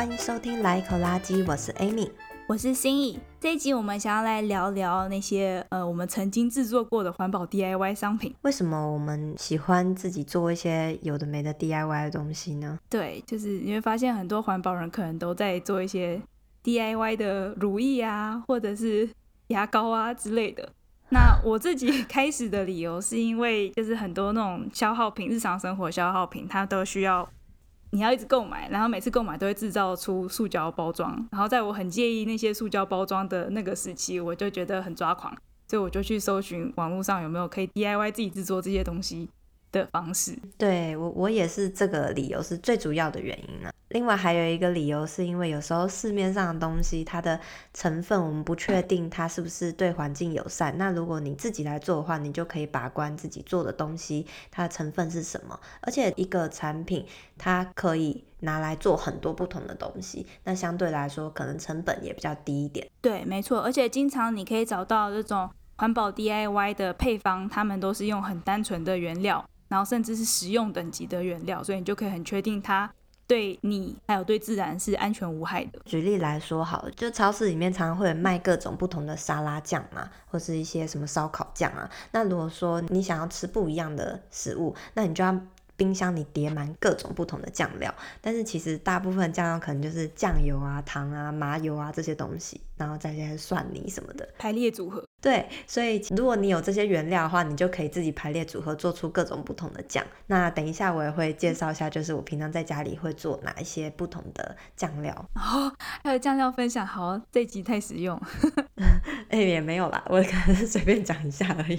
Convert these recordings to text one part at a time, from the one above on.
欢迎收听来一口垃圾，我是 Amy，我是心意。这一集我们想要来聊聊那些呃，我们曾经制作过的环保 DIY 商品。为什么我们喜欢自己做一些有的没的 DIY 的东西呢？对，就是你会发现很多环保人可能都在做一些 DIY 的乳液啊，或者是牙膏啊之类的。那我自己开始的理由是因为，就是很多那种消耗品，日常生活消耗品，它都需要。你要一直购买，然后每次购买都会制造出塑胶包装，然后在我很介意那些塑胶包装的那个时期，我就觉得很抓狂，所以我就去搜寻网络上有没有可以 DIY 自己制作这些东西。的方式。对，我，我也是这个理由是最主要的原因呢。另外还有一个理由，是因为有时候市面上的东西，它的成分我们不确定它是不是对环境友善。那如果你自己来做的话，你就可以把关自己做的东西它的成分是什么。而且一个产品它可以拿来做很多不同的东西，那相对来说可能成本也比较低一点。对，没错。而且经常你可以找到这种环保 DIY 的配方，他们都是用很单纯的原料，然后甚至是食用等级的原料，所以你就可以很确定它。对你还有对自然是安全无害的。举例来说好了，就超市里面常常会卖各种不同的沙拉酱嘛，或是一些什么烧烤酱啊。那如果说你想要吃不一样的食物，那你就要冰箱里叠满各种不同的酱料。但是其实大部分酱料可能就是酱油啊、糖啊、麻油啊这些东西，然后再加些蒜泥什么的排列组合。对，所以如果你有这些原料的话，你就可以自己排列组合，做出各种不同的酱。那等一下我也会介绍一下，就是我平常在家里会做哪一些不同的酱料。哦，还有酱料分享，好，这集太实用。哎、欸，也没有啦，我可能是随便讲一下而已。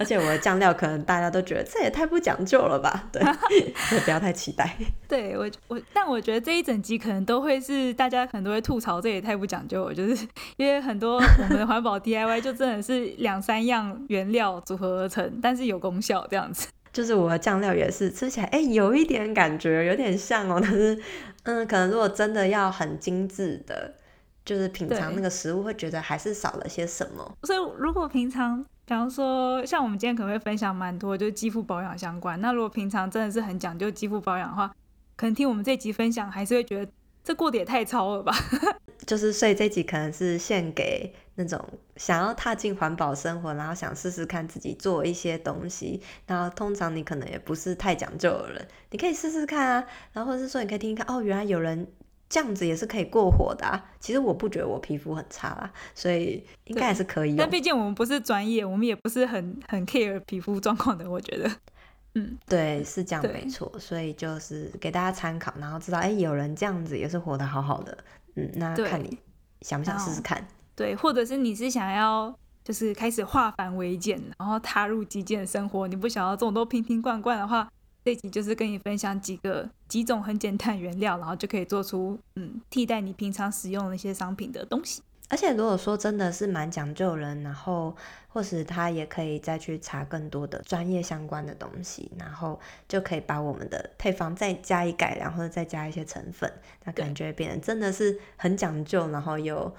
而且我的酱料可能大家都觉得这也太不讲究了吧？对，不要太期待。对我我，但我觉得这一整集可能都会是大家可能都会吐槽，这也太不讲究了，就是因为很多我们的环保 DIY 就真的。是两三样原料组合而成，但是有功效这样子。就是我的酱料也是吃起来，哎、欸，有一点感觉，有点像哦。但是，嗯，可能如果真的要很精致的，就是品尝那个食物，会觉得还是少了些什么。所以，如果平常，比方说，像我们今天可能会分享蛮多，就是肌肤保养相关。那如果平常真的是很讲究肌肤保养的话，可能听我们这集分享，还是会觉得这过得也太糙了吧。就是，所以这集可能是献给那种想要踏进环保生活，然后想试试看自己做一些东西。然后通常你可能也不是太讲究的人，你可以试试看啊。然后或者是说，你可以听听看，哦，原来有人这样子也是可以过火的啊。其实我不觉得我皮肤很差啦，所以应该还是可以。但毕竟我们不是专业，我们也不是很很 care 皮肤状况的。我觉得，嗯，对，是这样没错。所以就是给大家参考，然后知道，哎，有人这样子也是活得好好的。嗯，那看你想不想试试看？对，或者是你是想要就是开始化繁为简，然后踏入极简生活，你不想要这种都瓶瓶罐罐的话，这集就是跟你分享几个几种很简单原料，然后就可以做出嗯替代你平常使用的那些商品的东西。而且如果说真的是蛮讲究人，然后或是他也可以再去查更多的专业相关的东西，然后就可以把我们的配方再加以改良，或者再加一些成分，那感觉变得真的是很讲究，然后又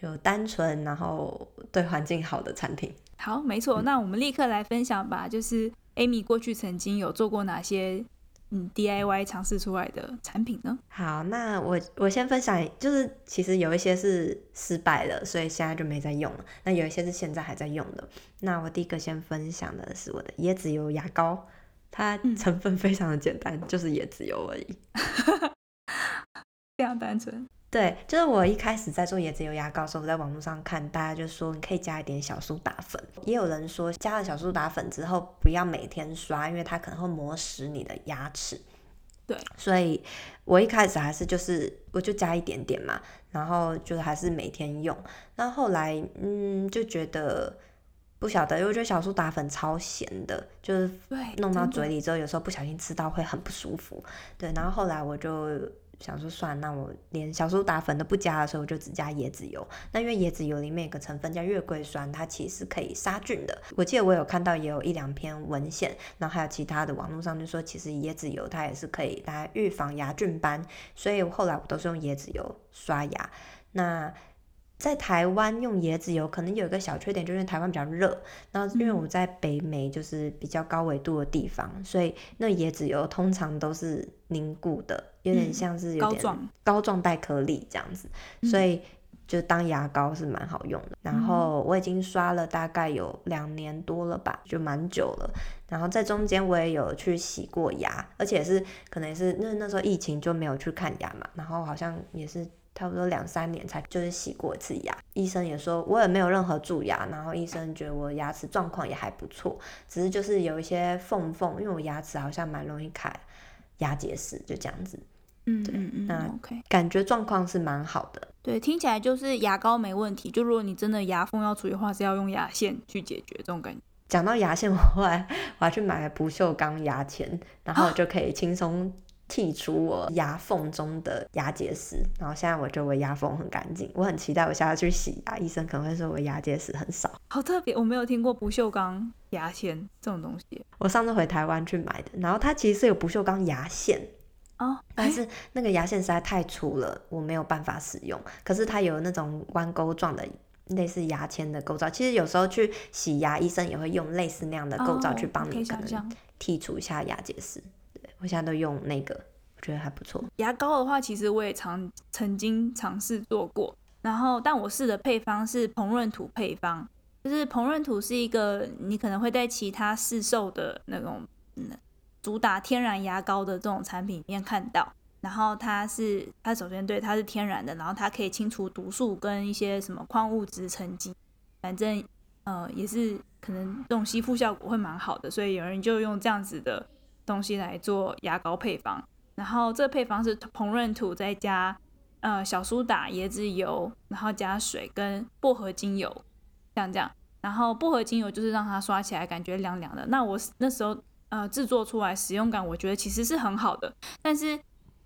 又单纯，然后对环境好的产品。好，没错，那我们立刻来分享吧，就是 Amy 过去曾经有做过哪些？嗯，DIY 尝试出来的产品呢？好，那我我先分享，就是其实有一些是失败了，所以现在就没在用了。那有一些是现在还在用的。那我第一个先分享的是我的椰子油牙膏，它成分非常的简单，嗯、就是椰子油而已，非常单纯。对，就是我一开始在做椰子油牙膏的时候，我在网络上看，大家就说你可以加一点小苏打粉，也有人说加了小苏打粉之后不要每天刷，因为它可能会磨蚀你的牙齿。对，所以我一开始还是就是我就加一点点嘛，然后就还是每天用。那后来嗯就觉得不晓得，因为我觉得小苏打粉超咸的，就是弄到嘴里之后，有时候不小心吃到会很不舒服。对，然后后来我就。想说算，那我连小苏打粉都不加的时候，我就只加椰子油。那因为椰子油里面有个成分叫月桂酸，它其实可以杀菌的。我记得我有看到也有一两篇文献，然后还有其他的网络上就说，其实椰子油它也是可以来预防牙菌斑。所以后来我都是用椰子油刷牙。那在台湾用椰子油可能有一个小缺点，就是因为台湾比较热，然后因为我在北美就是比较高纬度的地方，嗯、所以那椰子油通常都是凝固的，有点像是有点膏状带颗粒这样子，嗯、所以就当牙膏是蛮好用的。嗯、然后我已经刷了大概有两年多了吧，就蛮久了。然后在中间我也有去洗过牙，而且是可能也是那那时候疫情就没有去看牙嘛，然后好像也是。差不多两三年才就是洗过一次牙，医生也说我也没有任何蛀牙，然后医生觉得我牙齿状况也还不错，只是就是有一些缝缝，因为我牙齿好像蛮容易卡牙结石，就这样子。嗯嗯嗯，那 OK，感觉状况是蛮好的。对，听起来就是牙膏没问题，就如果你真的牙缝要处理的话，是要用牙线去解决这种感觉。讲到牙线，我后来我还去买了不锈钢牙签，然后就可以轻松。剔除我牙缝中的牙结石，然后现在我觉得我牙缝很干净，我很期待我下次去洗牙，医生可能会说我牙结石很少。好特别，我没有听过不锈钢牙线这种东西。我上次回台湾去买的，然后它其实是有不锈钢牙线哦，但是那个牙线实在太粗了，我没有办法使用。可是它有那种弯钩状的，类似牙签的构造。其实有时候去洗牙，医生也会用类似那样的构造去帮你可能剔除一下牙结石。我现在都用那个，我觉得还不错。牙膏的话，其实我也常曾经尝试做过，然后但我试的配方是膨润土配方，就是膨润土是一个你可能会在其他市售的那种主打天然牙膏的这种产品里面看到，然后它是它首先对它是天然的，然后它可以清除毒素跟一些什么矿物质沉积，反正呃也是可能这种吸附效果会蛮好的，所以有人就用这样子的。东西来做牙膏配方，然后这个配方是膨润土再加呃小苏打、椰子油，然后加水跟薄荷精油，像这样。然后薄荷精油就是让它刷起来感觉凉凉的。那我那时候呃制作出来使用感，我觉得其实是很好的。但是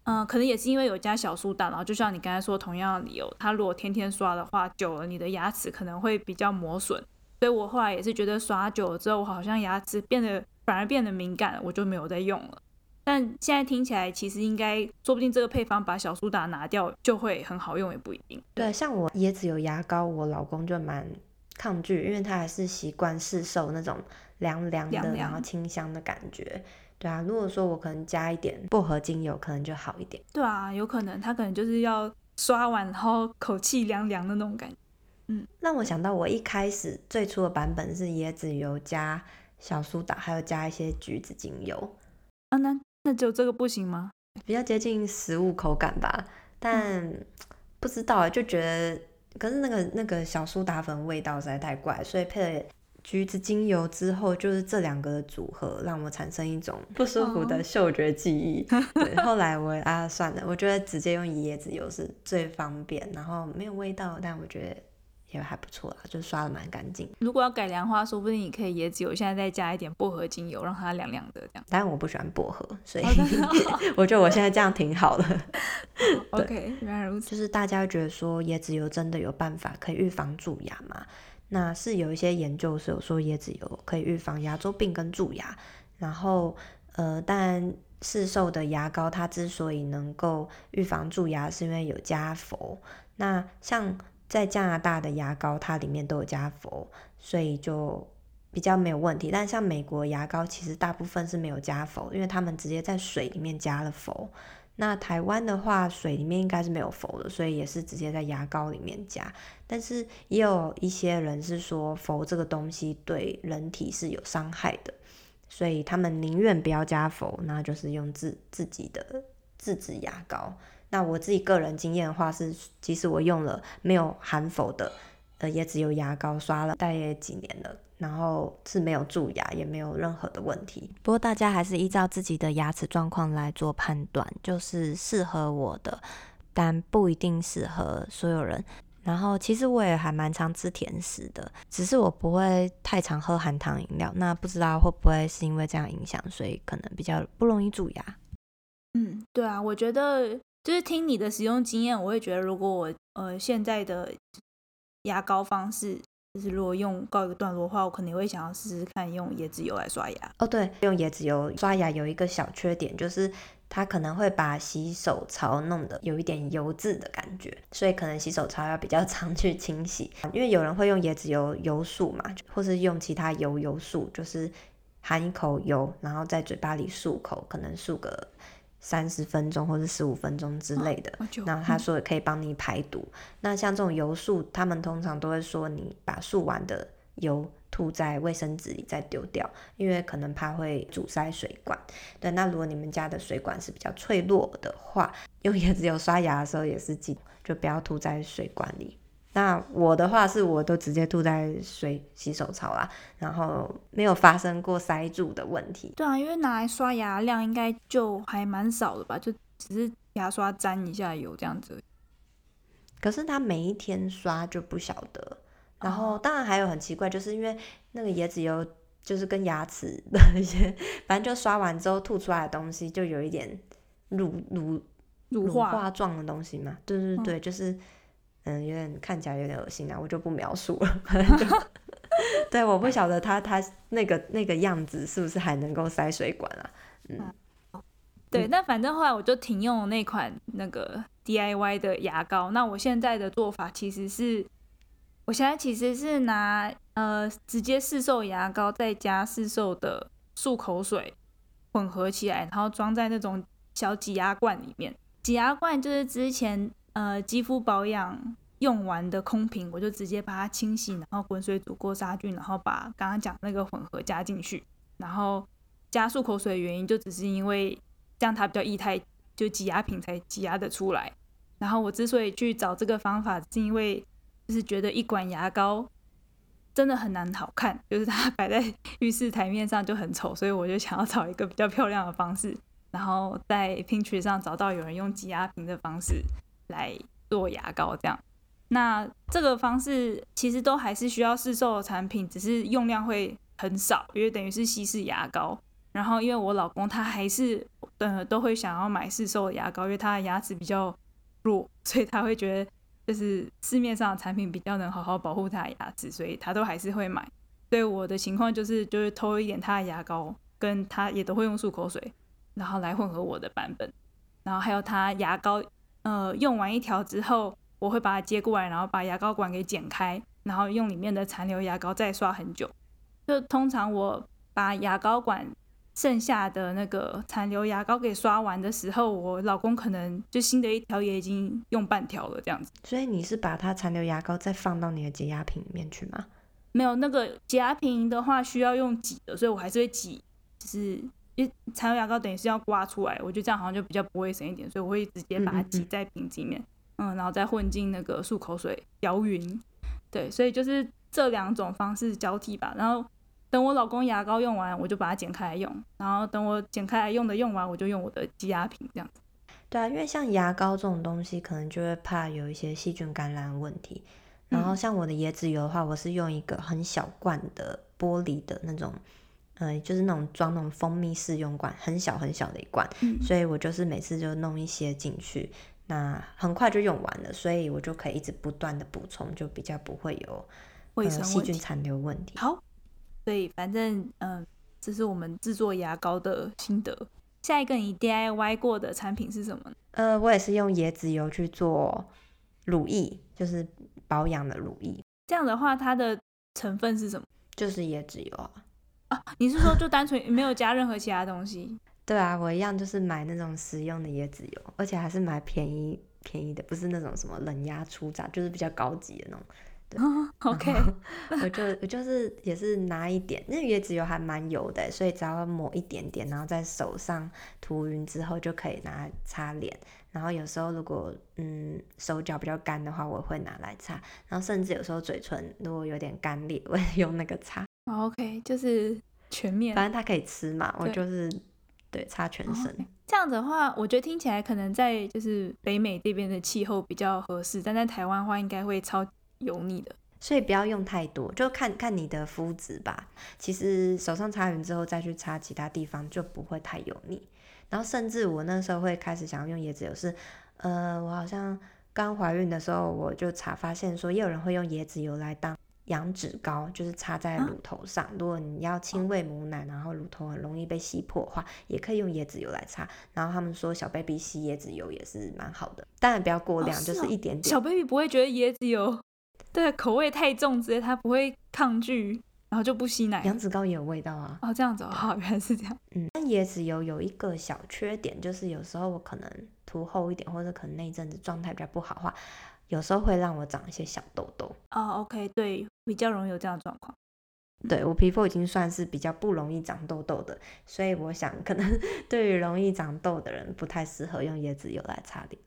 嗯、可能也是因为有加小苏打，然后就像你刚才说同样的理由，它如果天天刷的话，久了你的牙齿可能会比较磨损。所以我后来也是觉得刷久了之后，我好像牙齿变得。反而变得敏感了，我就没有再用了。但现在听起来，其实应该说不定这个配方把小苏打拿掉就会很好用，也不一定。对，像我椰子油牙膏，我老公就蛮抗拒，因为他还是习惯市售那种凉凉的，凉凉然后清香的感觉。对啊，如果说我可能加一点薄荷精油，可能就好一点。对啊，有可能他可能就是要刷完然后口气凉凉的那种感觉。嗯，让我想到我一开始最初的版本是椰子油加。小苏打，还有加一些橘子精油啊，那那只有这个不行吗？比较接近食物口感吧，但、嗯、不知道就觉得，可是那个那个小苏打粉味道实在太怪，所以配了橘子精油之后，就是这两个的组合让我产生一种不舒服的 嗅觉记忆。哦、对，后来我 啊算了，我觉得直接用椰子油是最方便，然后没有味道，但我觉得。也还不错啦，就刷的蛮干净。如果要改良的话，说不定你可以椰子油，现在再加一点薄荷精油，让它凉凉的这样。但我不喜欢薄荷，所以 我觉得我现在这样挺好的。OK，原来如此。就是大家觉得说椰子油真的有办法可以预防蛀牙吗？那是有一些研究是有说椰子油可以预防牙周病跟蛀牙。然后呃，但市售的牙膏它之所以能够预防蛀牙，是因为有加氟。那像在加拿大的牙膏，它里面都有加氟，所以就比较没有问题。但像美国牙膏，其实大部分是没有加氟，因为他们直接在水里面加了氟。那台湾的话，水里面应该是没有氟的，所以也是直接在牙膏里面加。但是也有一些人是说，氟这个东西对人体是有伤害的，所以他们宁愿不要加氟，那就是用自自己的自制牙膏。那我自己个人经验的话是，即使我用了没有含氟的呃也只有牙膏，刷了大约几年了，然后是没有蛀牙，也没有任何的问题。不过大家还是依照自己的牙齿状况来做判断，就是适合我的，但不一定适合所有人。然后其实我也还蛮常吃甜食的，只是我不会太常喝含糖饮料。那不知道会不会是因为这样影响，所以可能比较不容易蛀牙。嗯，对啊，我觉得。就是听你的使用经验，我会觉得，如果我呃现在的牙膏方式，就是如果用告一个段落的话，我可能会想要试试看用椰子油来刷牙。哦，对，用椰子油刷牙有一个小缺点，就是它可能会把洗手槽弄得有一点油渍的感觉，所以可能洗手槽要比较 常去清洗。因为有人会用椰子油油漱嘛，或是用其他油油漱，就是含一口油，然后在嘴巴里漱口，可能漱个三十分钟或者十五分钟之类的。那他说可以帮你排毒。嗯、那像这种油漱，他们通常都会说你把漱完的油。吐在卫生纸里再丢掉，因为可能怕会阻塞水管。对，那如果你们家的水管是比较脆弱的话，用椰子油刷牙的时候也是记，就不要吐在水管里。那我的话是，我都直接吐在水洗手槽啦，然后没有发生过塞住的问题。对啊，因为拿来刷牙量应该就还蛮少的吧，就只是牙刷沾一下油这样子。可是他每一天刷就不晓得。然后当然还有很奇怪，就是因为那个椰子油就是跟牙齿的一些，反正就刷完之后吐出来的东西就有一点乳乳乳化状的东西嘛。对对对，嗯、就是嗯，有点看起来有点恶心啊，我就不描述了。对，我不晓得他他那个那个样子是不是还能够塞水管啊？嗯，对，那反正后来我就停用了那款那个 DIY 的牙膏。那我现在的做法其实是。我现在其实是拿呃直接市售牙膏，再加市售的漱口水混合起来，然后装在那种小挤压罐里面。挤压罐就是之前呃肌肤保养用完的空瓶，我就直接把它清洗，然后滚水煮过杀菌，然后把刚刚讲那个混合加进去。然后加漱口水的原因就只是因为这样它比较液态，就挤压瓶才挤压得出来。然后我之所以去找这个方法，是因为。就是觉得一管牙膏真的很难好看，就是它摆在浴室台面上就很丑，所以我就想要找一个比较漂亮的方式，然后在 Pinterest 上找到有人用挤压瓶的方式来做牙膏，这样。那这个方式其实都还是需要市售的产品，只是用量会很少，因为等于是稀释牙膏。然后因为我老公他还是呃都会想要买市售的牙膏，因为他的牙齿比较弱，所以他会觉得。就是市面上的产品比较能好好保护他的牙齿，所以他都还是会买。所以我的情况就是，就是偷一点他的牙膏，跟他也都会用漱口水，然后来混合我的版本。然后还有他牙膏，呃，用完一条之后，我会把它接过来，然后把牙膏管给剪开，然后用里面的残留牙膏再刷很久。就通常我把牙膏管。剩下的那个残留牙膏给刷完的时候，我老公可能就新的一条也已经用半条了，这样子。所以你是把它残留牙膏再放到你的洁牙瓶里面去吗？没有，那个洁牙瓶的话需要用挤的，所以我还是会挤，就是因为残留牙膏等于是要刮出来，我觉得这样好像就比较不卫生一点，所以我会直接把它挤在瓶子里面，嗯，嗯，嗯，然后再混进那个漱口水摇匀。对，所以就是这两种方式交替吧，然后。等我老公牙膏用完，我就把它剪开来用。然后等我剪开来用的用完，我就用我的挤压瓶这样子。对啊，因为像牙膏这种东西，可能就会怕有一些细菌感染问题。然后像我的椰子油的话，我是用一个很小罐的玻璃的那种，呃，就是那种装那种蜂蜜试用罐，很小很小的一罐。嗯。所以我就是每次就弄一些进去，那很快就用完了，所以我就可以一直不断的补充，就比较不会有卫生细菌残留问题。好。所以反正嗯、呃，这是我们制作牙膏的心得。下一个你 DIY 过的产品是什么呢？呃，我也是用椰子油去做乳液，就是保养的乳液。这样的话，它的成分是什么？就是椰子油啊。啊，你是说就单纯没有加任何其他东西？对啊，我一样就是买那种食用的椰子油，而且还是买便宜便宜的，不是那种什么冷压初榨，就是比较高级的那种。对 OK，我就我就是也是拿一点，那椰子油还蛮油的，所以只要抹一点点，然后在手上涂匀之后就可以拿来擦脸。然后有时候如果嗯手脚比较干的话，我会拿来擦。然后甚至有时候嘴唇如果有点干裂，我也用那个擦。OK，就是全面，反正它可以吃嘛，我就是对擦全身。Okay. 这样子的话，我觉得听起来可能在就是北美这边的气候比较合适，但在台湾的话应该会超。油腻的，所以不要用太多，就看看你的肤质吧。其实手上擦匀之后再去擦其他地方就不会太油腻。然后甚至我那时候会开始想要用椰子油，是呃，我好像刚怀孕的时候我就查发现说，也有人会用椰子油来当羊脂膏，就是擦在乳头上。啊、如果你要亲喂母奶，然后乳头很容易被吸破的话，也可以用椰子油来擦。然后他们说小 baby 吸椰子油也是蛮好的，当然不要过量，就是一点点。小 baby 不会觉得椰子油对口味太重之类，他不会抗拒。然后就不吸奶，羊脂膏也有味道啊。哦，这样子哦，好，原来是这样。嗯，但椰子油有一个小缺点，就是有时候我可能涂厚一点，或者可能那一阵子状态比较不好的话，有时候会让我长一些小痘痘。哦，OK，对，比较容易有这样的状况。对，我皮肤已经算是比较不容易长痘痘的，所以我想可能 对于容易长痘的人，不太适合用椰子油来擦脸。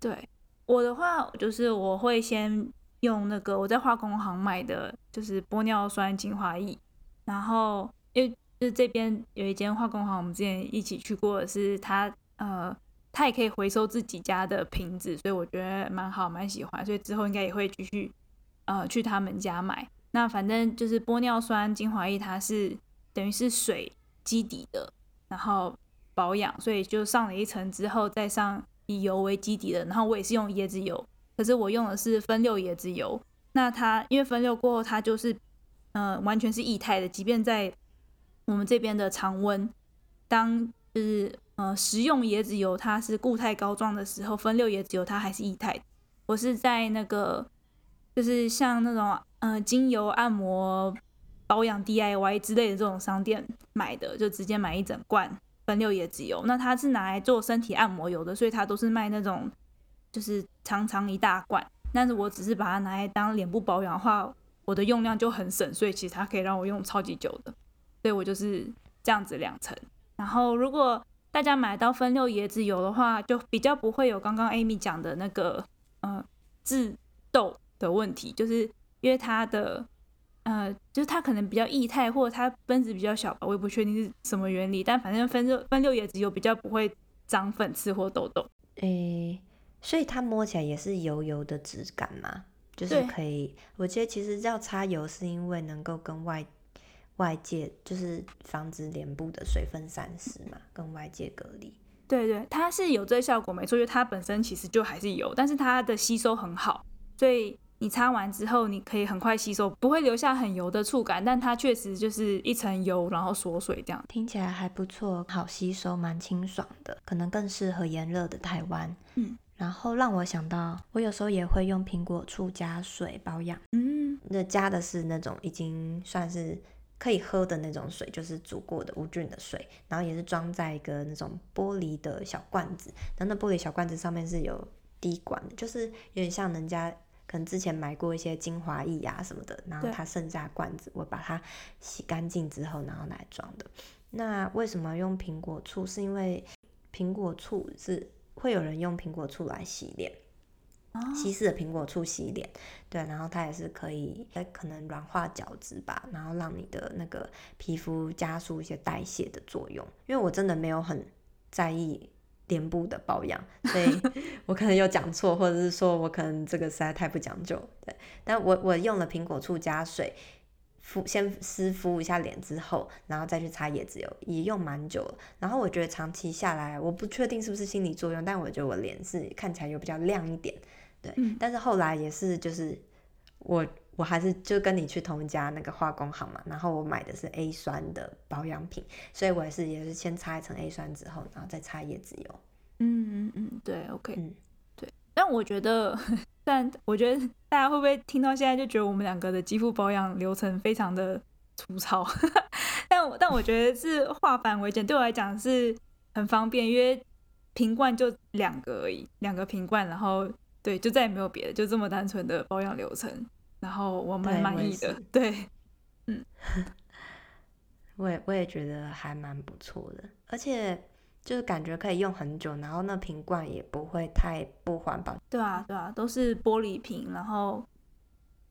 对，我的话就是我会先。用那个我在化工行买的，就是玻尿酸精华液，然后因为就是这边有一间化工行，我们之前一起去过的是它，呃，它也可以回收自己家的瓶子，所以我觉得蛮好，蛮喜欢，所以之后应该也会继续，呃，去他们家买。那反正就是玻尿酸精华液，它是等于是水基底的，然后保养，所以就上了一层之后再上以油为基底的，然后我也是用椰子油。可是我用的是分六椰子油，那它因为分六过后，它就是，呃，完全是液态的，即便在我们这边的常温，当就是呃食用椰子油它是固态膏状的时候，分六椰子油它还是液态。我是在那个就是像那种呃精油按摩保养 DIY 之类的这种商店买的，就直接买一整罐分六椰子油。那它是拿来做身体按摩油的，所以它都是卖那种。就是长长一大罐，但是我只是把它拿来当脸部保养的话，我的用量就很省，所以其实它可以让我用超级久的，所以我就是这样子两层。然后如果大家买到分六椰子油的话，就比较不会有刚刚 Amy 讲的那个呃致痘的问题，就是因为它的呃就是它可能比较液态，或者它分子比较小吧，我也不确定是什么原理，但反正分六分六椰子油比较不会长粉刺或痘痘。诶、欸。所以它摸起来也是油油的质感嘛，就是可以。我觉得其实要擦油是因为能够跟外外界，就是防止脸部的水分散失嘛，跟外界隔离。对对，它是有这个效果没错，因为它本身其实就还是油，但是它的吸收很好，所以你擦完之后你可以很快吸收，不会留下很油的触感，但它确实就是一层油，然后锁水这样。听起来还不错，好吸收，蛮清爽的，可能更适合炎热的台湾。嗯。然后让我想到，我有时候也会用苹果醋加水保养。嗯，那加的是那种已经算是可以喝的那种水，就是煮过的无菌的水。然后也是装在一个那种玻璃的小罐子，然后那玻璃小罐子上面是有滴管的，就是有点像人家可能之前买过一些精华液啊什么的，然后它剩下罐子，我把它洗干净之后，然后来装的。那为什么用苹果醋？是因为苹果醋是。会有人用苹果醋来洗脸，稀释的苹果醋洗脸，对，然后它也是可以，可能软化角质吧，然后让你的那个皮肤加速一些代谢的作用。因为我真的没有很在意脸部的保养，所以 我可能有讲错，或者是说我可能这个实在太不讲究，对，但我我用了苹果醋加水。敷先湿敷一下脸之后，然后再去擦椰子油，也用蛮久了。然后我觉得长期下来，我不确定是不是心理作用，但我觉得我脸是看起来有比较亮一点。对，嗯、但是后来也是，就是我我还是就跟你去同一家那个化工行嘛，然后我买的是 A 酸的保养品，所以我也是也是先擦一层 A 酸之后，然后再擦椰子油。嗯嗯嗯，对，OK，嗯，对。但我觉得。但我觉得大家会不会听到现在就觉得我们两个的肌肤保养流程非常的粗糙？但但我觉得是化繁为简，对我来讲是很方便，因为瓶罐就两个而已，两个瓶罐，然后对，就再也没有别的，就这么单纯的保养流程，然后我蛮满意的。对，对，嗯，我也我也觉得还蛮不错的，而且。就是感觉可以用很久，然后那瓶罐也不会太不环保。对啊，对啊，都是玻璃瓶，然后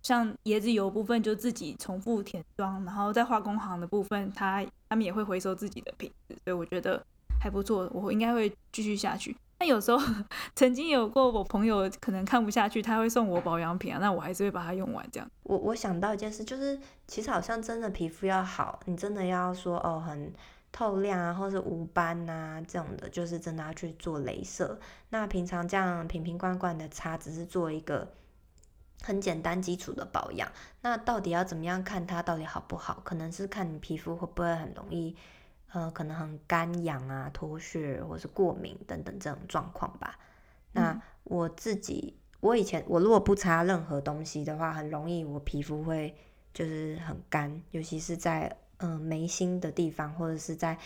像椰子油部分就自己重复填装，然后在化工行的部分，他他们也会回收自己的瓶子，所以我觉得还不错，我应该会继续下去。那有时候 曾经有过我朋友可能看不下去，他会送我保养品啊，那我还是会把它用完这样。我我想到一件事，就是其实好像真的皮肤要好，你真的要说哦很。透亮啊，或是无斑啊，这种的，就是真的要去做镭射。那平常这样瓶瓶罐罐的擦，只是做一个很简单基础的保养。那到底要怎么样看它到底好不好？可能是看你皮肤会不会很容易，呃，可能很干痒啊、脱屑或是过敏等等这种状况吧。那我自己，我以前我如果不擦任何东西的话，很容易我皮肤会就是很干，尤其是在嗯、呃、眉心的地方，或者是在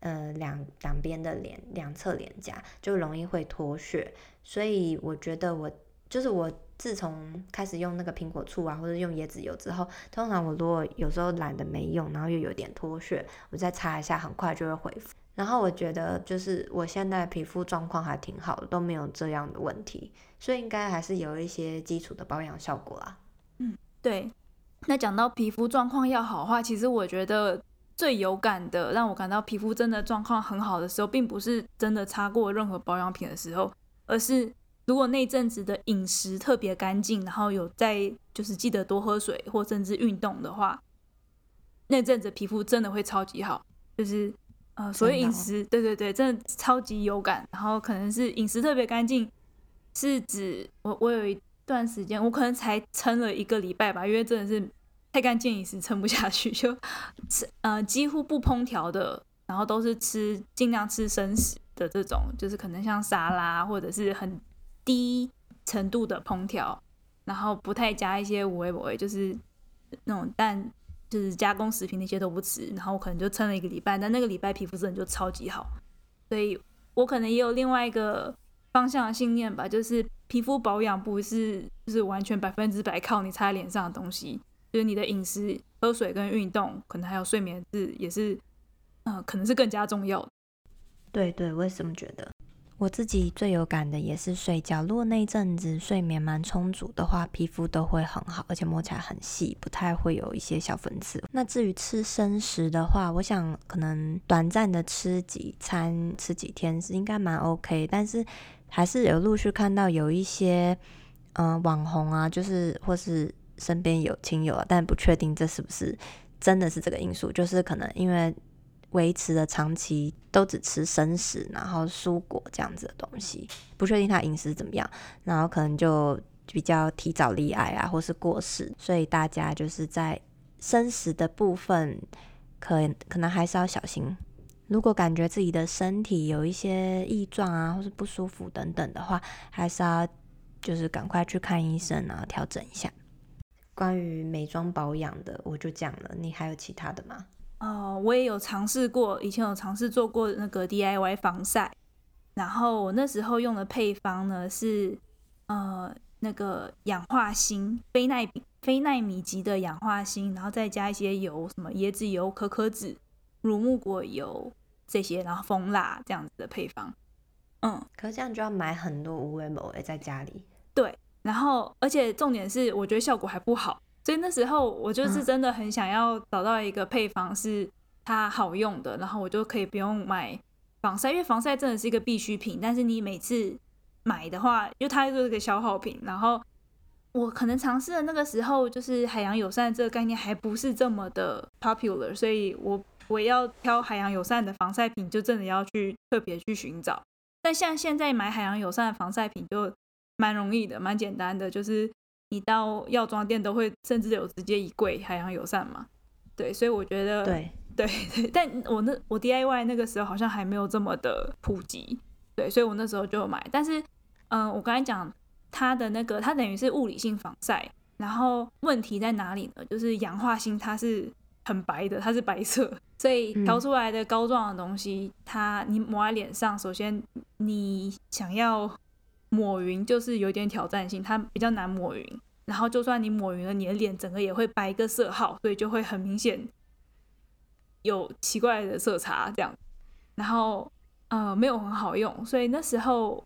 呃两两边的脸两侧脸颊，就容易会脱屑。所以我觉得我就是我自从开始用那个苹果醋啊，或者用椰子油之后，通常我如果有时候懒得没用，然后又有点脱屑，我再擦一下，很快就会恢复。然后我觉得就是我现在皮肤状况还挺好的，都没有这样的问题，所以应该还是有一些基础的保养效果啦。嗯，对。那讲到皮肤状况要好的话，其实我觉得最有感的，让我感到皮肤真的状况很好的时候，并不是真的擦过任何保养品的时候，而是如果那阵子的饮食特别干净，然后有在就是记得多喝水或甚至运动的话，那阵子皮肤真的会超级好，就是。呃，所以饮食，对对对，真的超级有感。然后可能是饮食特别干净，是指我我有一段时间，我可能才撑了一个礼拜吧，因为真的是太干净，饮食撑不下去，就吃呃几乎不烹调的，然后都是吃尽量吃生食的这种，就是可能像沙拉或者是很低程度的烹调，然后不太加一些有的没的，就是那种蛋。就是加工食品那些都不吃，然后我可能就撑了一个礼拜，但那个礼拜皮肤真的就超级好，所以我可能也有另外一个方向的信念吧，就是皮肤保养不是就是完全百分之百靠你擦脸上的东西，就是你的饮食、喝水跟运动，可能还有睡眠是也是，呃，可能是更加重要。对对，我也这么觉得。我自己最有感的也是睡觉，如果那阵子睡眠蛮充足的话，皮肤都会很好，而且摸起来很细，不太会有一些小粉刺。那至于吃生食的话，我想可能短暂的吃几餐、吃几天是应该蛮 OK，但是还是有陆续看到有一些嗯、呃、网红啊，就是或是身边有亲友啊，但不确定这是不是真的是这个因素，就是可能因为。维持了长期都只吃生食，然后蔬果这样子的东西，不确定他饮食怎么样，然后可能就比较提早罹癌啊，或是过世，所以大家就是在生食的部分可，可可能还是要小心。如果感觉自己的身体有一些异状啊，或是不舒服等等的话，还是要就是赶快去看医生啊，调整一下。关于美妆保养的，我就讲了，你还有其他的吗？哦，我也有尝试过，以前有尝试做过那个 DIY 防晒，然后我那时候用的配方呢是呃那个氧化锌，非耐非耐米级的氧化锌，然后再加一些油，什么椰子油、可可脂、乳木果油这些，然后蜂蜡这样子的配方。嗯，可是这样就要买很多无为某在家里。对，然后而且重点是，我觉得效果还不好。所以那时候我就是真的很想要找到一个配方是它好用的，然后我就可以不用买防晒，因为防晒真的是一个必需品。但是你每次买的话，因为它就是个消耗品。然后我可能尝试的那个时候，就是海洋友善这个概念还不是这么的 popular，所以我我要挑海洋友善的防晒品，就真的要去特别去寻找。但像现在买海洋友善的防晒品就蛮容易的，蛮简单的，就是。你到药妆店都会，甚至有直接一柜海洋友善嘛？对，所以我觉得，对对 对，但我那我 DIY 那个时候好像还没有这么的普及，对，所以我那时候就买。但是，嗯、呃，我刚才讲它的那个，它等于是物理性防晒，然后问题在哪里呢？就是氧化锌它是很白的，它是白色，所以调出来的膏状的东西，它你抹在脸上，首先你想要。抹匀就是有点挑战性，它比较难抹匀。然后就算你抹匀了，你的脸整个也会白一个色号，所以就会很明显有奇怪的色差这样。然后呃没有很好用，所以那时候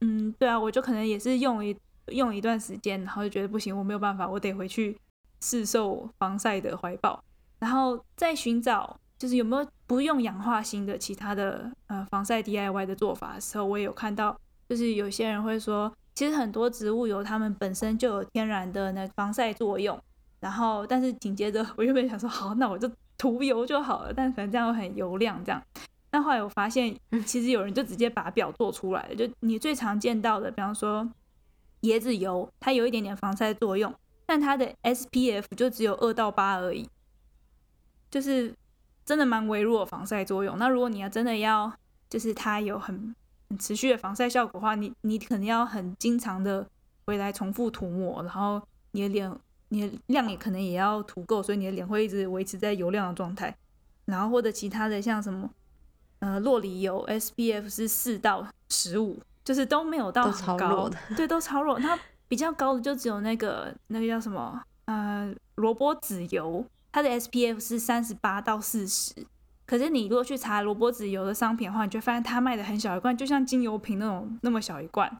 嗯对啊，我就可能也是用一用一段时间，然后就觉得不行，我没有办法，我得回去试受防晒的怀抱。然后再寻找就是有没有不用氧化锌的其他的呃防晒 DIY 的做法的时候，我也有看到。就是有些人会说，其实很多植物油它们本身就有天然的那防晒作用，然后但是紧接着我原本想说好，那我就涂油就好了，但可能这样会很油亮这样。但后来我发现，其实有人就直接把表做出来了，就你最常见到的，比方说椰子油，它有一点点防晒作用，但它的 SPF 就只有二到八而已，就是真的蛮微弱防晒作用。那如果你要真的要，就是它有很很持续的防晒效果的话，你你可能要很经常的回来重复涂抹，然后你的脸你的量也可能也要涂够，所以你的脸会一直维持在油亮的状态。然后或者其他的像什么呃酪梨油 SPF 是四到十五，就是都没有到很高的，对，都超弱。它比较高的就只有那个那个叫什么呃萝卜籽油，它的 SPF 是三十八到四十。可是你如果去查萝卜籽油的商品的话，你就发现它卖的很小一罐，就像精油瓶那种那么小一罐，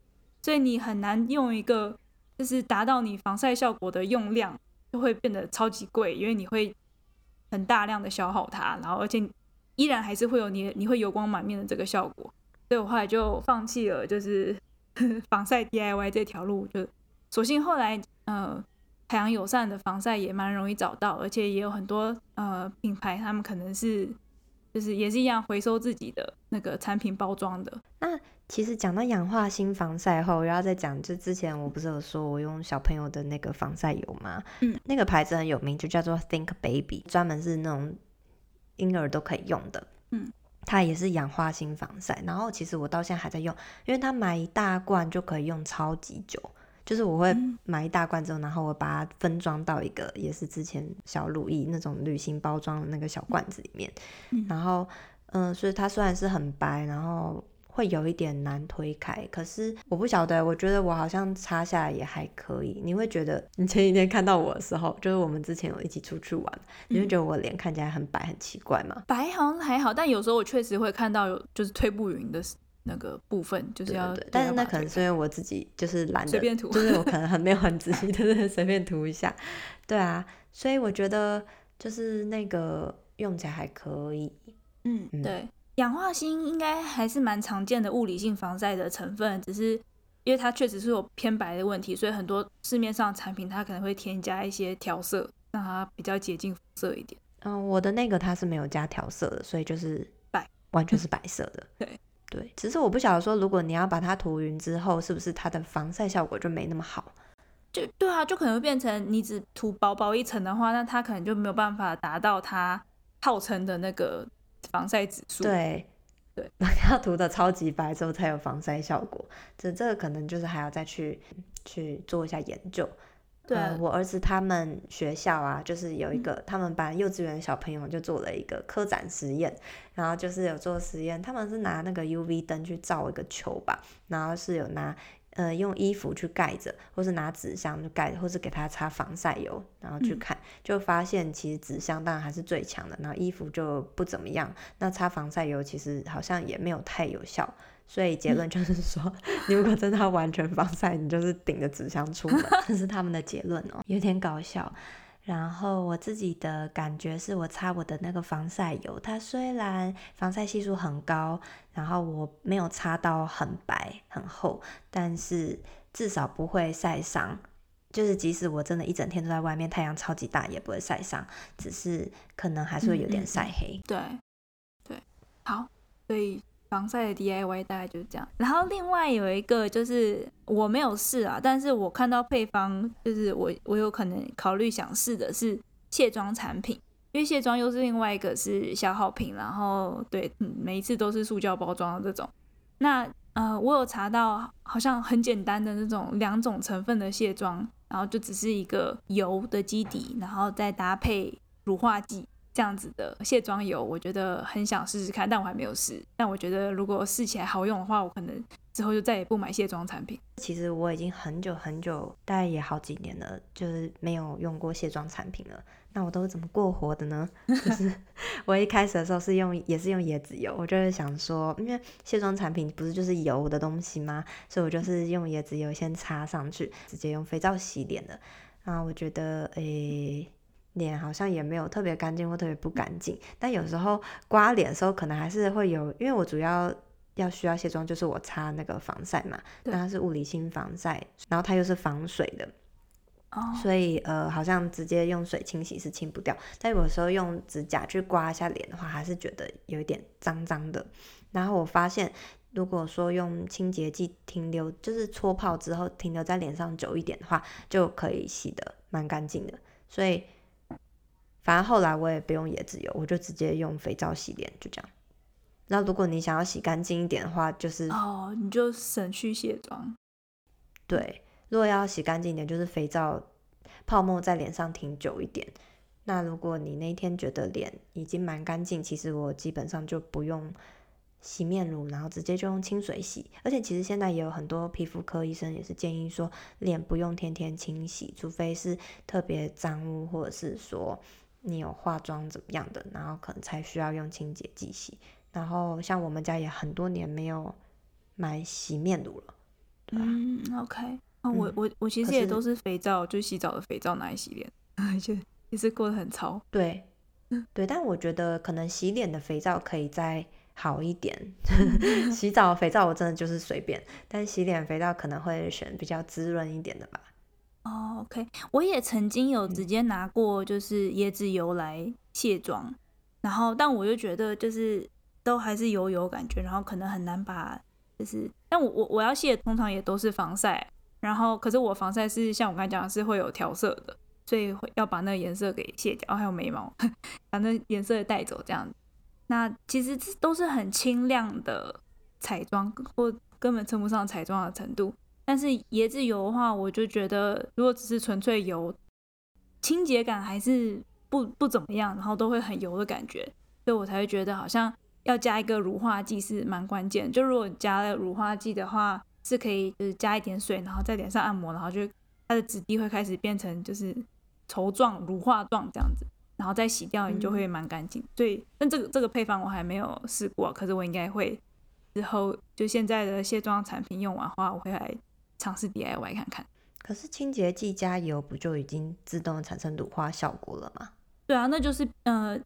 所以你很难用一个就是达到你防晒效果的用量，就会变得超级贵，因为你会很大量的消耗它，然后而且依然还是会有你你会油光满面的这个效果，所以我后来就放弃了，就是 防晒 DIY 这条路，就索性后来呃海洋友善的防晒也蛮容易找到，而且也有很多呃品牌，他们可能是。就是也是一样回收自己的那个产品包装的。那其实讲到氧化锌防晒后，然后再讲，就之前我不是有说我用小朋友的那个防晒油吗？嗯，那个牌子很有名，就叫做 Think Baby，专门是那种婴儿都可以用的。嗯，它也是氧化锌防晒。然后其实我到现在还在用，因为它买一大罐就可以用超级久。就是我会买一大罐之后，然后我把它分装到一个也是之前小鲁易那种旅行包装的那个小罐子里面，然后嗯，所以它虽然是很白，然后会有一点难推开，可是我不晓得，我觉得我好像擦下来也还可以。你会觉得你前几天看到我的时候，就是我们之前有一起出去玩，你会觉得我脸看起来很白很奇怪吗？白好像还好，但有时候我确实会看到有就是推不匀的。那个部分就是要，对对对，但是那可能是因为我自己就是懒得随便涂，就是我可能很没有很仔细，就是随便涂一下。对啊，所以我觉得就是那个用起来还可以。嗯，嗯对，氧化锌应该还是蛮常见的物理性防晒的成分，只是因为它确实是有偏白的问题，所以很多市面上产品它可能会添加一些调色，让它比较接近肤色一点。嗯，我的那个它是没有加调色的，所以就是白，完全是白色的。对。对，只是我不晓得说，如果你要把它涂匀之后，是不是它的防晒效果就没那么好？就对啊，就可能会变成你只涂薄薄一层的话，那它可能就没有办法达到它号称的那个防晒指数。对对，要涂的超级白之后才有防晒效果，这这个可能就是还要再去去做一下研究。对、呃，我儿子他们学校啊，就是有一个、嗯、他们班幼稚园小朋友就做了一个科展实验，然后就是有做实验，他们是拿那个 UV 灯去照一个球吧，然后是有拿呃用衣服去盖着，或是拿纸箱去盖，或是给他擦防晒油，然后去看，嗯、就发现其实纸箱当然还是最强的，然后衣服就不怎么样，那擦防晒油其实好像也没有太有效。所以结论就是说，嗯、你如果真的要完全防晒，你就是顶着纸箱出门，这 是他们的结论哦，有点搞笑。然后我自己的感觉是我擦我的那个防晒油，它虽然防晒系数很高，然后我没有擦到很白很厚，但是至少不会晒伤。就是即使我真的一整天都在外面，太阳超级大也不会晒伤，只是可能还是会有点晒黑。嗯嗯、对，对，好，所以。防晒的 DIY 大概就是这样，然后另外有一个就是我没有试啊，但是我看到配方，就是我我有可能考虑想试的是卸妆产品，因为卸妆又是另外一个是消耗品，然后对，每一次都是塑胶包装的这种。那呃，我有查到好像很简单的那种两种成分的卸妆，然后就只是一个油的基底，然后再搭配乳化剂。这样子的卸妆油，我觉得很想试试看，但我还没有试。但我觉得如果试起来好用的话，我可能之后就再也不买卸妆产品。其实我已经很久很久，大概也好几年了，就是没有用过卸妆产品了。那我都是怎么过活的呢？就是我一开始的时候是用，也是用椰子油。我就是想说，因为卸妆产品不是就是油的东西吗？所以我就是用椰子油先擦上去，直接用肥皂洗脸的。啊，我觉得诶。脸好像也没有特别干净或特别不干净，但有时候刮脸的时候可能还是会有，因为我主要要需要卸妆，就是我擦那个防晒嘛，那它是物理性防晒，然后它又是防水的，所以呃好像直接用水清洗是清不掉，但有时候用指甲去刮一下脸的话，还是觉得有一点脏脏的。然后我发现，如果说用清洁剂停留，就是搓泡之后停留在脸上久一点的话，就可以洗得蛮干净的。所以，反正后来我也不用椰子油，我就直接用肥皂洗脸，就这样。那如果你想要洗干净一点的话，就是哦，你就省去卸妆。对，如果要洗干净一点，就是肥皂泡沫在脸上停久一点。那如果你那天觉得脸已经蛮干净，其实我基本上就不用洗面乳，然后直接就用清水洗。而且其实现在也有很多皮肤科医生也是建议说，脸不用天天清洗，除非是特别脏污，或者是说你有化妆怎么样的，然后可能才需要用清洁剂洗。然后像我们家也很多年没有买洗面乳了，对吧？嗯，OK。哦，我我我其实也都是肥皂，就洗澡的肥皂拿来洗脸，就也是过得很糙。对，对，但我觉得可能洗脸的肥皂可以再好一点。洗澡肥皂我真的就是随便，但洗脸肥皂可能会选比较滋润一点的吧。哦，OK。我也曾经有直接拿过就是椰子油来卸妆，然后但我就觉得就是。都还是油油感觉，然后可能很难把，就是，但我我我要卸，通常也都是防晒，然后可是我防晒是像我刚才讲的是会有调色的，所以会要把那个颜色给卸掉，还有眉毛，把那颜色带走这样。那其实这都是很清亮的彩妆，或根本称不上彩妆的程度。但是椰子油的话，我就觉得如果只是纯粹油，清洁感还是不不怎么样，然后都会很油的感觉，所以我才会觉得好像。要加一个乳化剂是蛮关键，就如果加了乳化剂的话，是可以就是加一点水，然后在脸上按摩，然后就它的质地会开始变成就是稠状、乳化状这样子，然后再洗掉，你就会蛮干净。对、嗯，但这个这个配方我还没有试过，可是我应该会之后就现在的卸妆产品用完的话，我会来尝试 DIY 看看。可是清洁剂加油不就已经自动产生乳化效果了吗？对啊，那就是呃。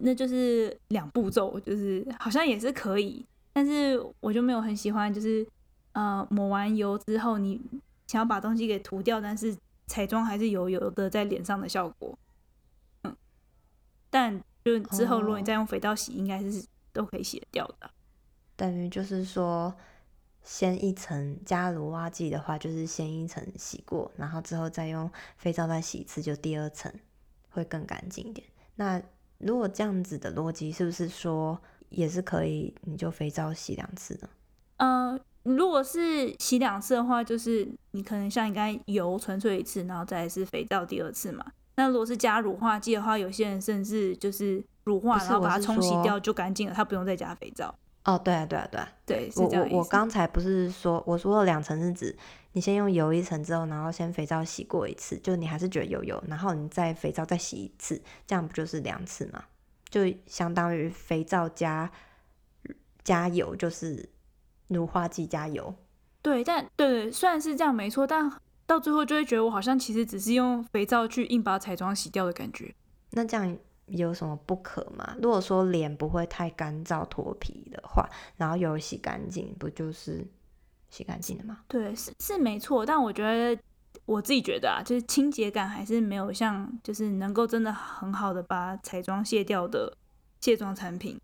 那就是两步骤，就是好像也是可以，但是我就没有很喜欢，就是呃抹完油之后，你想要把东西给涂掉，但是彩妆还是油油的在脸上的效果。嗯，但就之后如果你再用肥皂洗，应该是都可以洗得掉的。等于就是说，先一层加乳化剂的话，就是先一层洗过，然后之后再用肥皂再洗一次，就第二层会更干净一点。那如果这样子的逻辑，是不是说也是可以？你就肥皂洗两次呢？呃，如果是洗两次的话，就是你可能像应该油纯粹一次，然后再是肥皂第二次嘛。那如果是加乳化剂的话，有些人甚至就是乳化，然后把它冲洗掉就干净了，他不用再加肥皂。哦，对啊，对啊，对啊，对，我我我刚才不是说我说了两层是指你先用油一层之后，然后先肥皂洗过一次，就你还是觉得油油，然后你再肥皂再洗一次，这样不就是两次吗？就相当于肥皂加加油，就是乳化剂加油。对，但对对，虽然是这样没错，但到最后就会觉得我好像其实只是用肥皂去硬把彩妆洗掉的感觉。那这样。有什么不可吗？如果说脸不会太干燥脱皮的话，然后油洗干净，不就是洗干净了吗？对，是是没错。但我觉得我自己觉得啊，就是清洁感还是没有像就是能够真的很好的把彩妆卸掉的卸妆产品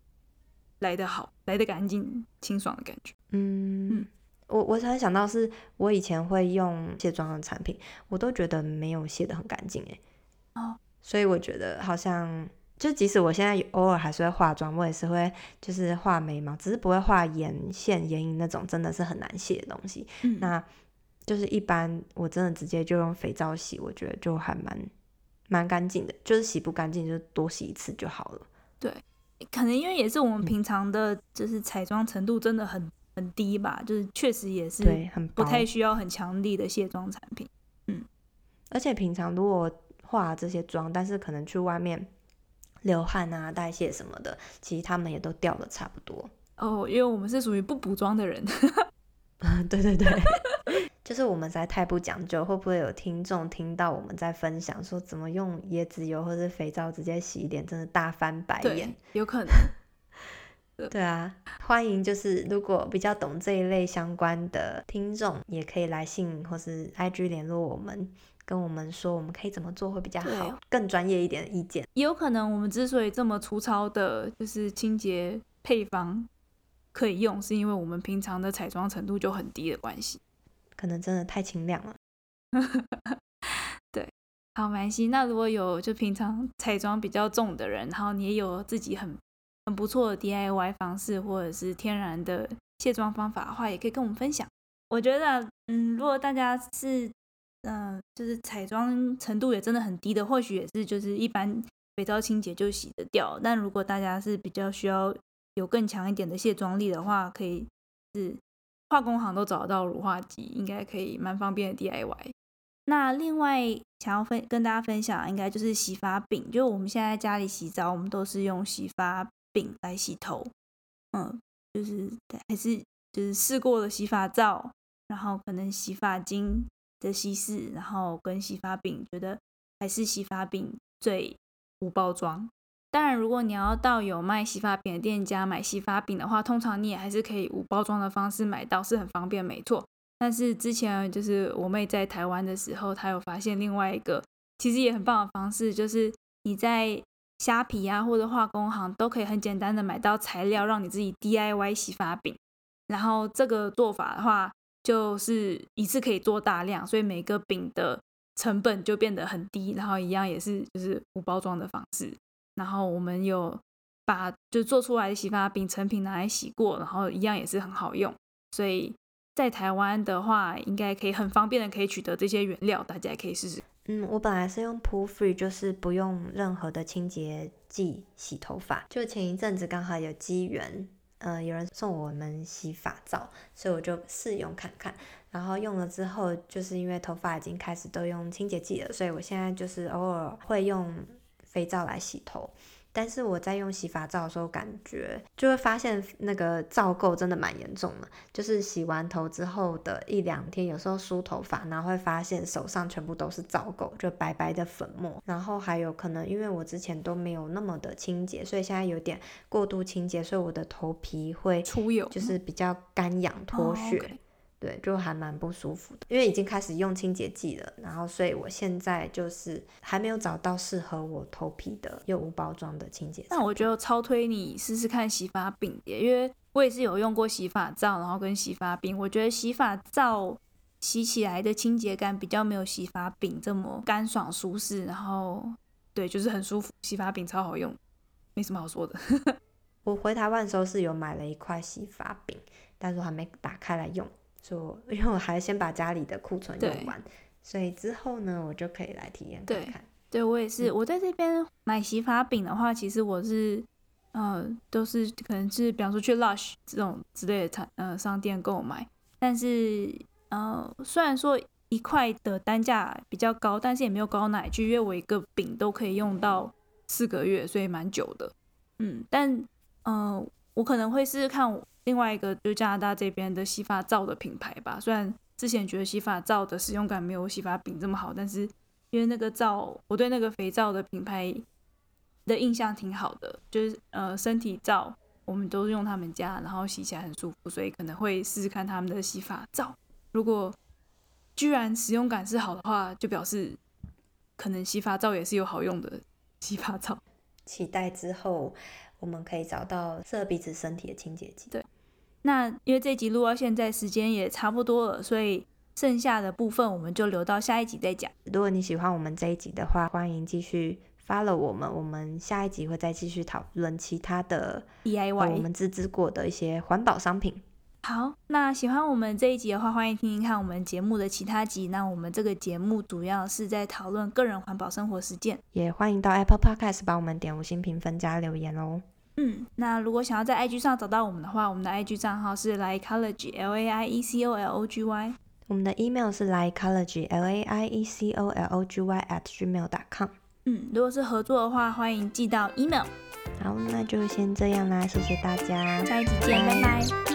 来得好，来得干净清爽的感觉。嗯，嗯我我才想到是我以前会用卸妆的产品，我都觉得没有卸得很干净哎。哦。所以我觉得好像，就即使我现在偶尔还是会化妆，我也是会就是画眉毛，只是不会画眼线、眼影那种真的是很难卸的东西。嗯。那就是一般我真的直接就用肥皂洗，我觉得就还蛮蛮干净的。就是洗不干净就多洗一次就好了。对，可能因为也是我们平常的就是彩妆程度真的很很低吧，就是确实也是对，很不太需要很强力的卸妆产品。嗯，而且平常如果化这些妆，但是可能去外面流汗啊、代谢什么的，其实他们也都掉的差不多哦。因为我们是属于不补妆的人，对对对，就是我们实在太不讲究。会不会有听众听到我们在分享说怎么用椰子油或者肥皂直接洗脸，真的大翻白眼？有可能。对啊，欢迎就是如果比较懂这一类相关的听众，也可以来信或是 IG 联络我们。跟我们说，我们可以怎么做会比较好，更专业一点的意见。也有可能我们之所以这么粗糙的，就是清洁配方，可以用，是因为我们平常的彩妆程度就很低的关系，可能真的太清亮了。对，好，没关系。那如果有就平常彩妆比较重的人，然后你也有自己很很不错的 DIY 方式，或者是天然的卸妆方法的话，也可以跟我们分享。我觉得，嗯，如果大家是，嗯、就是彩妆程度也真的很低的，或许也是就是一般肥皂清洁就洗得掉。但如果大家是比较需要有更强一点的卸妆力的话，可以是化工行都找得到乳化剂，应该可以蛮方便的 DIY。那另外想要分跟大家分享，应该就是洗发饼，就我们现在家里洗澡，我们都是用洗发饼来洗头，嗯，就是还是就是试过的洗发皂，然后可能洗发精的稀释，然后跟洗发饼，觉得还是洗发饼最无包装。当然，如果你要到有卖洗发饼的店家买洗发饼的话，通常你也还是可以无包装的方式买到，是很方便，没错。但是之前就是我妹在台湾的时候，她有发现另外一个其实也很棒的方式，就是你在虾皮啊或者化工行都可以很简单的买到材料，让你自己 DIY 洗发饼。然后这个做法的话，就是一次可以做大量，所以每个饼的成本就变得很低。然后一样也是就是无包装的方式。然后我们有把就做出来的洗发饼成品拿来洗过，然后一样也是很好用。所以在台湾的话，应该可以很方便的可以取得这些原料，大家也可以试试。嗯，我本来是用 Poo Free，就是不用任何的清洁剂洗头发。就前一阵子刚好有机缘，呃，有人送我们洗发皂，所以我就试用看看。然后用了之后，就是因为头发已经开始都用清洁剂了，所以我现在就是偶尔会用。肥皂来洗头，但是我在用洗发皂的时候，感觉就会发现那个皂垢真的蛮严重的。就是洗完头之后的一两天，有时候梳头发，然后会发现手上全部都是皂垢，就白白的粉末。然后还有可能因为我之前都没有那么的清洁，所以现在有点过度清洁，所以我的头皮会出油，就是比较干痒脱屑。Oh, okay. 对，就还蛮不舒服的，因为已经开始用清洁剂了，然后所以我现在就是还没有找到适合我头皮的又无包装的清洁剂。那我觉得超推你试试看洗发饼的，因为我也是有用过洗发皂，然后跟洗发饼，我觉得洗发皂洗起来的清洁感比较没有洗发饼这么干爽舒适，然后对，就是很舒服。洗发饼超好用，没什么好说的。我回台湾的时候是有买了一块洗发饼，但是我还没打开来用。说，因为我还先把家里的库存用完，所以之后呢，我就可以来体验看看。对，对我也是。嗯、我在这边买洗发饼的话，其实我是，呃，都是可能是，比方说去 Lush 这种之类的产呃商店购买。但是，呃，虽然说一块的单价比较高，但是也没有高到哪去，因为我一个饼都可以用到四个月，所以蛮久的。嗯，但，嗯、呃，我可能会试试看。另外一个就是加拿大这边的洗发皂的品牌吧，虽然之前觉得洗发皂的使用感没有洗发饼这么好，但是因为那个皂，我对那个肥皂的品牌的印象挺好的，就是呃身体皂我们都是用他们家，然后洗起来很舒服，所以可能会试试看他们的洗发皂。如果居然使用感是好的话，就表示可能洗发皂也是有好用的洗发皂。期待之后我们可以找到适合彼此身体的清洁剂。对。那因为这集录到现在时间也差不多了，所以剩下的部分我们就留到下一集再讲。如果你喜欢我们这一集的话，欢迎继续 follow 我们，我们下一集会再继续讨论其他的 DIY，我们自制过的一些环保商品。好，那喜欢我们这一集的话，欢迎听听看我们节目的其他集。那我们这个节目主要是在讨论个人环保生活实践，也欢迎到 Apple Podcast 帮我们点五星评分加留言哦。嗯，那如果想要在 IG 上找到我们的话，我们的 IG 账号是 laiecology L A I E C O L O G Y，我们的 email 是 laiecology L A I E C O L O G Y at gmail.com。嗯，如果是合作的话，欢迎寄到 email。好，那就先这样啦，谢谢大家，下一集见，拜拜。拜拜。